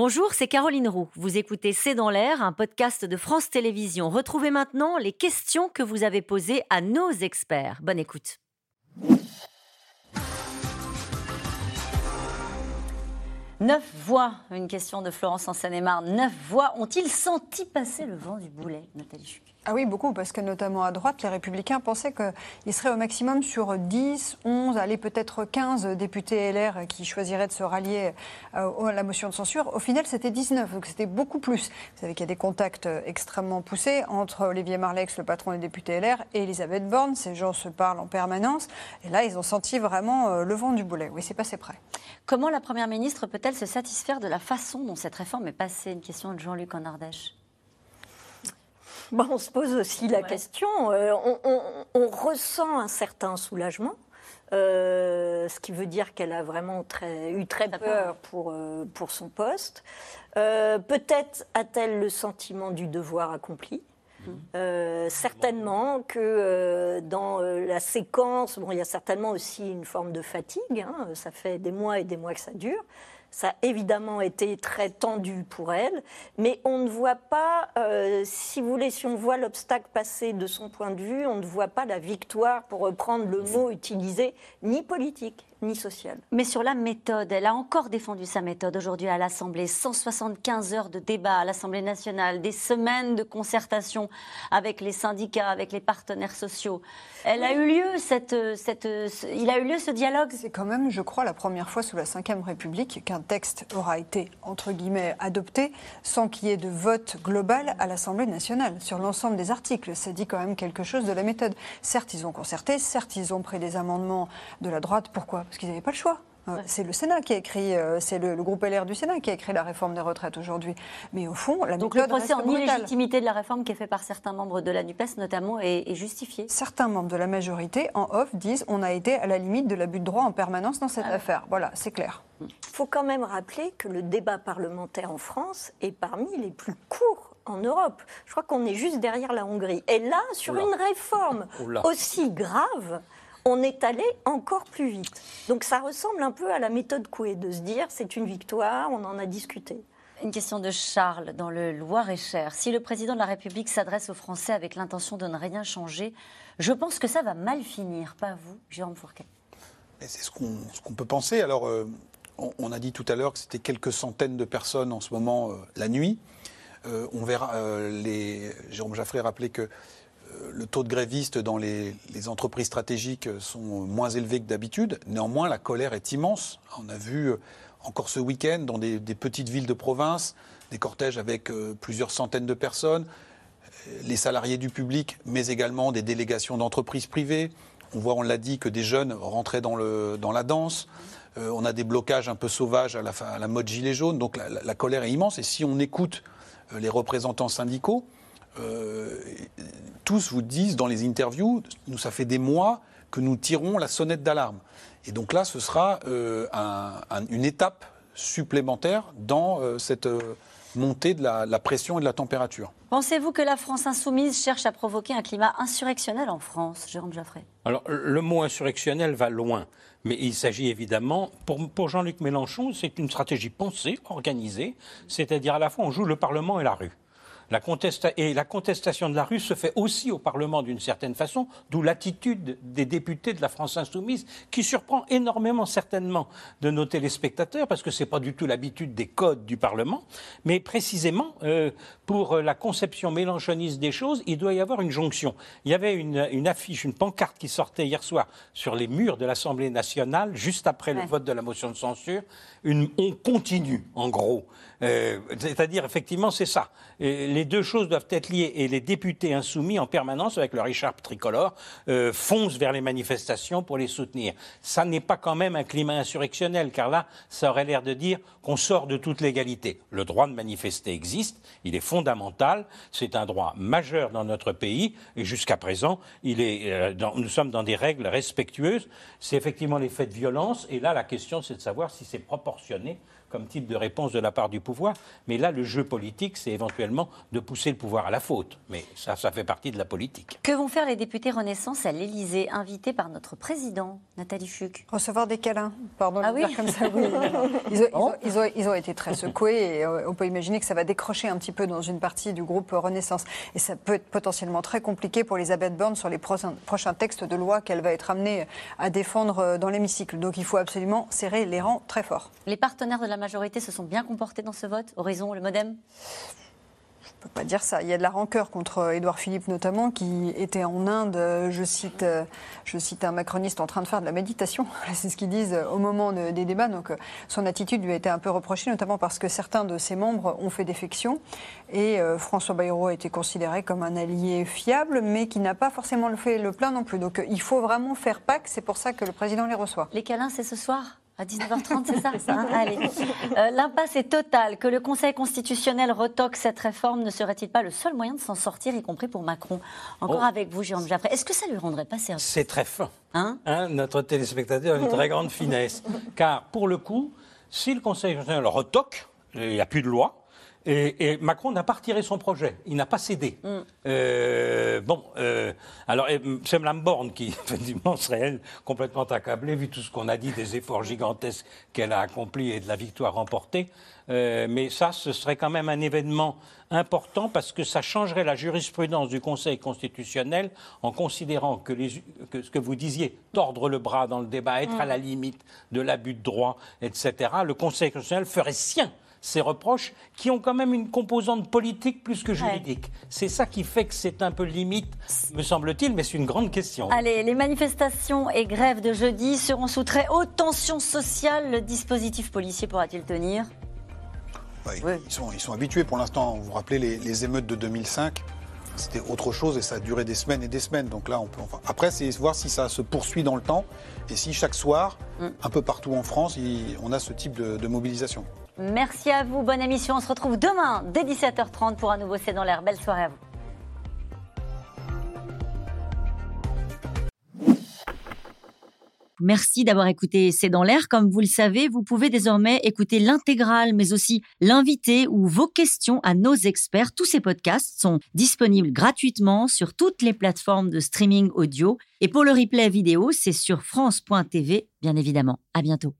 Bonjour, c'est Caroline Roux. Vous écoutez C'est dans l'air, un podcast de France Télévisions. Retrouvez maintenant les questions que vous avez posées à nos experts. Bonne écoute. Neuf voix, une question de Florence en Seine-et-Marne. Neuf voix ont-ils senti passer le vent du boulet, Nathalie Chuc ah oui, beaucoup, parce que notamment à droite, les Républicains pensaient qu'ils seraient au maximum sur 10, 11, allez peut-être 15 députés LR qui choisiraient de se rallier euh, à la motion de censure. Au final, c'était 19, donc c'était beaucoup plus. Vous savez qu'il y a des contacts extrêmement poussés entre Olivier Marlex, le patron des députés LR, et Elisabeth Borne. Ces gens se parlent en permanence. Et là, ils ont senti vraiment euh, le vent du boulet. Oui, c'est passé près. Comment la Première ministre peut-elle se satisfaire de la façon dont cette réforme est passée? Une question de Jean-Luc en Ardèche on se pose aussi la question. Euh, on, ressent un certain soulagement. Euh, ce qui veut dire qu'elle a vraiment très, eu très peur pour, euh, pour son poste. Peut-être a-t-elle le sentiment du devoir accompli. Mmh. certainement que dans la séquence, bon, il y a certainement aussi une forme de fatigue. Hein. ça fait des mois et des mois que ça dure. Ça a évidemment été très tendu pour elle, mais on ne voit pas, euh, si vous voulez, si on voit l'obstacle passer de son point de vue, on ne voit pas la victoire, pour reprendre le mot utilisé, ni politique ni sociale. Mais sur la méthode, elle a encore défendu sa méthode aujourd'hui à l'Assemblée. 175 heures de débat à l'Assemblée nationale, des semaines de concertation avec les syndicats, avec les partenaires sociaux. Elle a eu lieu cette, cette, il a eu lieu ce dialogue? C'est quand même, je crois, la première fois sous la Ve République qu'un texte aura été entre guillemets adopté sans qu'il y ait de vote global à l'Assemblée nationale sur l'ensemble des articles. Ça dit quand même quelque chose de la méthode. Certes, ils ont concerté, certes, ils ont pris des amendements de la droite. Pourquoi parce qu'ils n'avaient pas le choix. Euh, c'est le Sénat qui a écrit, euh, c'est le, groupe LR du Sénat qui a écrit la réforme des retraites aujourd'hui. Mais au fond, la Donc le procès en illégitimité de la réforme qui est fait par certains membres de la NUPES notamment est, justifié Certains membres de la majorité, en off, disent on a été à la limite de l'abus de droit en permanence dans cette ah affaire. Voilà, c'est clair. Il faut quand même rappeler que le débat parlementaire en France est parmi les plus courts en Europe. Je crois qu'on est juste derrière la Hongrie. Et là, sur une réforme aussi grave, on est allé encore plus vite. Donc ça ressemble un peu à la méthode Coué, de se dire c'est une victoire, on en a discuté. Une question de Charles dans le Loir-et-Cher. Si le président de la République s'adresse aux Français avec l'intention de ne rien changer, je pense que ça va mal finir, pas vous, Jérôme Fourquet. C'est ce qu'on peut penser. Alors, euh, on, a dit tout à l'heure que c'était quelques centaines de personnes en ce moment euh, la nuit. Euh, on verra. les, Jérôme Jaffré rappelait que le taux de grévistes dans les, entreprises stratégiques sont moins élevés que d'habitude. Néanmoins, la colère est immense. On a vu euh, encore ce week-end dans des, petites villes de province des cortèges avec euh, plusieurs centaines de personnes, les salariés du public, mais également des délégations d'entreprises privées. On voit, on l'a dit, que des jeunes rentraient dans, la danse. Euh, on a des blocages un peu sauvages à la, mode gilet jaune. Donc la, colère est immense. Et si on écoute les représentants syndicaux, euh, tous vous disent dans les interviews, nous, ça fait des mois que nous tirons la sonnette d'alarme. Et donc là, ce sera euh, une étape supplémentaire dans euh, cette montée de la, pression et de la température. Pensez-vous que la France insoumise cherche à provoquer un climat insurrectionnel en France, Jérôme Jaffray? Alors, le mot insurrectionnel va loin. Mais il s'agit évidemment, pour, pour Jean-Luc Mélenchon, c'est une stratégie pensée, organisée, c'est-à-dire à la fois on joue le Parlement et la rue. La et la contestation de la rue se fait aussi au Parlement d'une certaine façon, d'où l'attitude des députés de la France insoumise, qui surprend énormément certainement de nos téléspectateurs, parce que ce n'est pas du tout l'habitude des codes du Parlement, mais précisément euh, pour la conception mélanchoniste des choses, il doit y avoir une jonction. Il y avait une, affiche, une pancarte qui sortait hier soir sur les murs de l'Assemblée nationale, juste après le vote de la motion de censure, une, on continue, en gros. Euh, c'est-à-dire, effectivement, c'est ça. Les deux choses doivent être liées et les députés insoumis en permanence, avec leur écharpe tricolore, euh, foncent vers les manifestations pour les soutenir. Ça n'est pas quand même un climat insurrectionnel, car là, ça aurait l'air de dire qu'on sort de toute légalité. Le droit de manifester existe, il est fondamental, c'est un droit majeur dans notre pays, et jusqu'à présent, euh, nous sommes dans des règles respectueuses. C'est effectivement les faits de violence, et là, la question, c'est de savoir si c'est proportionné comme type de réponse de la part du pouvoir. Mais là, le jeu politique, c'est éventuellement de pousser le pouvoir à la faute. Mais ça, ça fait partie de la politique. Que vont faire les députés Renaissance à l'Élysée, invités par notre président, Nathalie Fuc Recevoir des câlins, pardon Ah de oui dire comme ça. oui. Ils, ont, ils ont- ils ont- ils ont été très secoués et euh, on peut imaginer que ça va décrocher un petit peu dans une partie du groupe Renaissance. Et ça peut être potentiellement très compliqué pour Elisabeth Borne sur les prochains, prochains textes de loi qu'elle va être amenée à défendre euh, dans l'hémicycle. Donc il faut absolument serrer les rangs très fort. Les partenaires de la majorité se sont bien comportés dans ce vote Horizon, le Modem? On ne peut pas dire ça. Il y a de la rancœur contre Édouard Philippe notamment, qui était en Inde, euh, je cite, euh, je cite un macroniste en train de faire de la méditation. C'est ce qu'ils disent euh, au moment de- des débats. Donc euh, son attitude lui a été un peu reprochée, notamment parce que certains de ses membres ont fait défection. Et euh, François Bayrou a été considéré comme un allié fiable, mais qui n'a pas forcément le fait le plein non plus. Donc euh, il faut vraiment faire Pâques. C'est pour ça que le président les reçoit. Les câlins, c'est ce soir? À 19h30, c'est ça, Hein, Allez. Euh, L'impasse est totale. Que le Conseil constitutionnel retoque cette réforme ne serait-il pas le seul moyen de s'en sortir, y compris pour Macron? Encore Oh. avec vous, Jérôme Jaffray. Est-ce que ça lui rendrait pas service? C'est très fin. hein? Hein, notre téléspectateur a une très grande finesse. Car, pour le coup, si le Conseil constitutionnel retoque, il n'y a plus de loi, et, et Macron n'a pas retiré son projet, il n'a pas cédé. Euh, bon, euh, alors c'est Mme Borne qui, effectivement, serait, elle, complètement accablée, vu tout ce qu'on a dit des efforts gigantesques qu'elle a accomplis et de la victoire remportée. Euh, mais ça, ce serait quand même un événement important parce que ça changerait la jurisprudence du Conseil constitutionnel en considérant que, les, que ce que vous disiez, tordre le bras dans le débat, être à la limite de l'abus de droit, etc., le Conseil constitutionnel ferait sien ces reproches qui ont quand même une composante politique plus que juridique. C'est ça qui fait que c'est un peu limite, me semble-t-il, mais c'est une grande question. Allez, les manifestations et grèves de jeudi seront sous très haute tension sociale. Le dispositif policier pourra-t-il tenir? Bah, ils- Oui. ils, sont, ils sont habitués pour l'instant. Vous vous rappelez les, les émeutes de 2005 C'était autre chose et ça a duré des semaines et des semaines. Donc là, on peut. enfin, après, c'est voir si ça se poursuit dans le temps et si chaque soir, un peu partout en France, il- on a ce type de, de mobilisation. Merci à vous, bonne émission. On se retrouve demain dès 17h30 pour un nouveau C'est dans l'air. Belle soirée à vous. Merci d'avoir écouté C'est dans l'air. Comme vous le savez, vous pouvez désormais écouter l'intégrale, mais aussi l'invité ou vos questions à nos experts. Tous ces podcasts sont disponibles gratuitement sur toutes les plateformes de streaming audio. Et pour le replay vidéo, c'est sur France.tv, bien évidemment. À bientôt.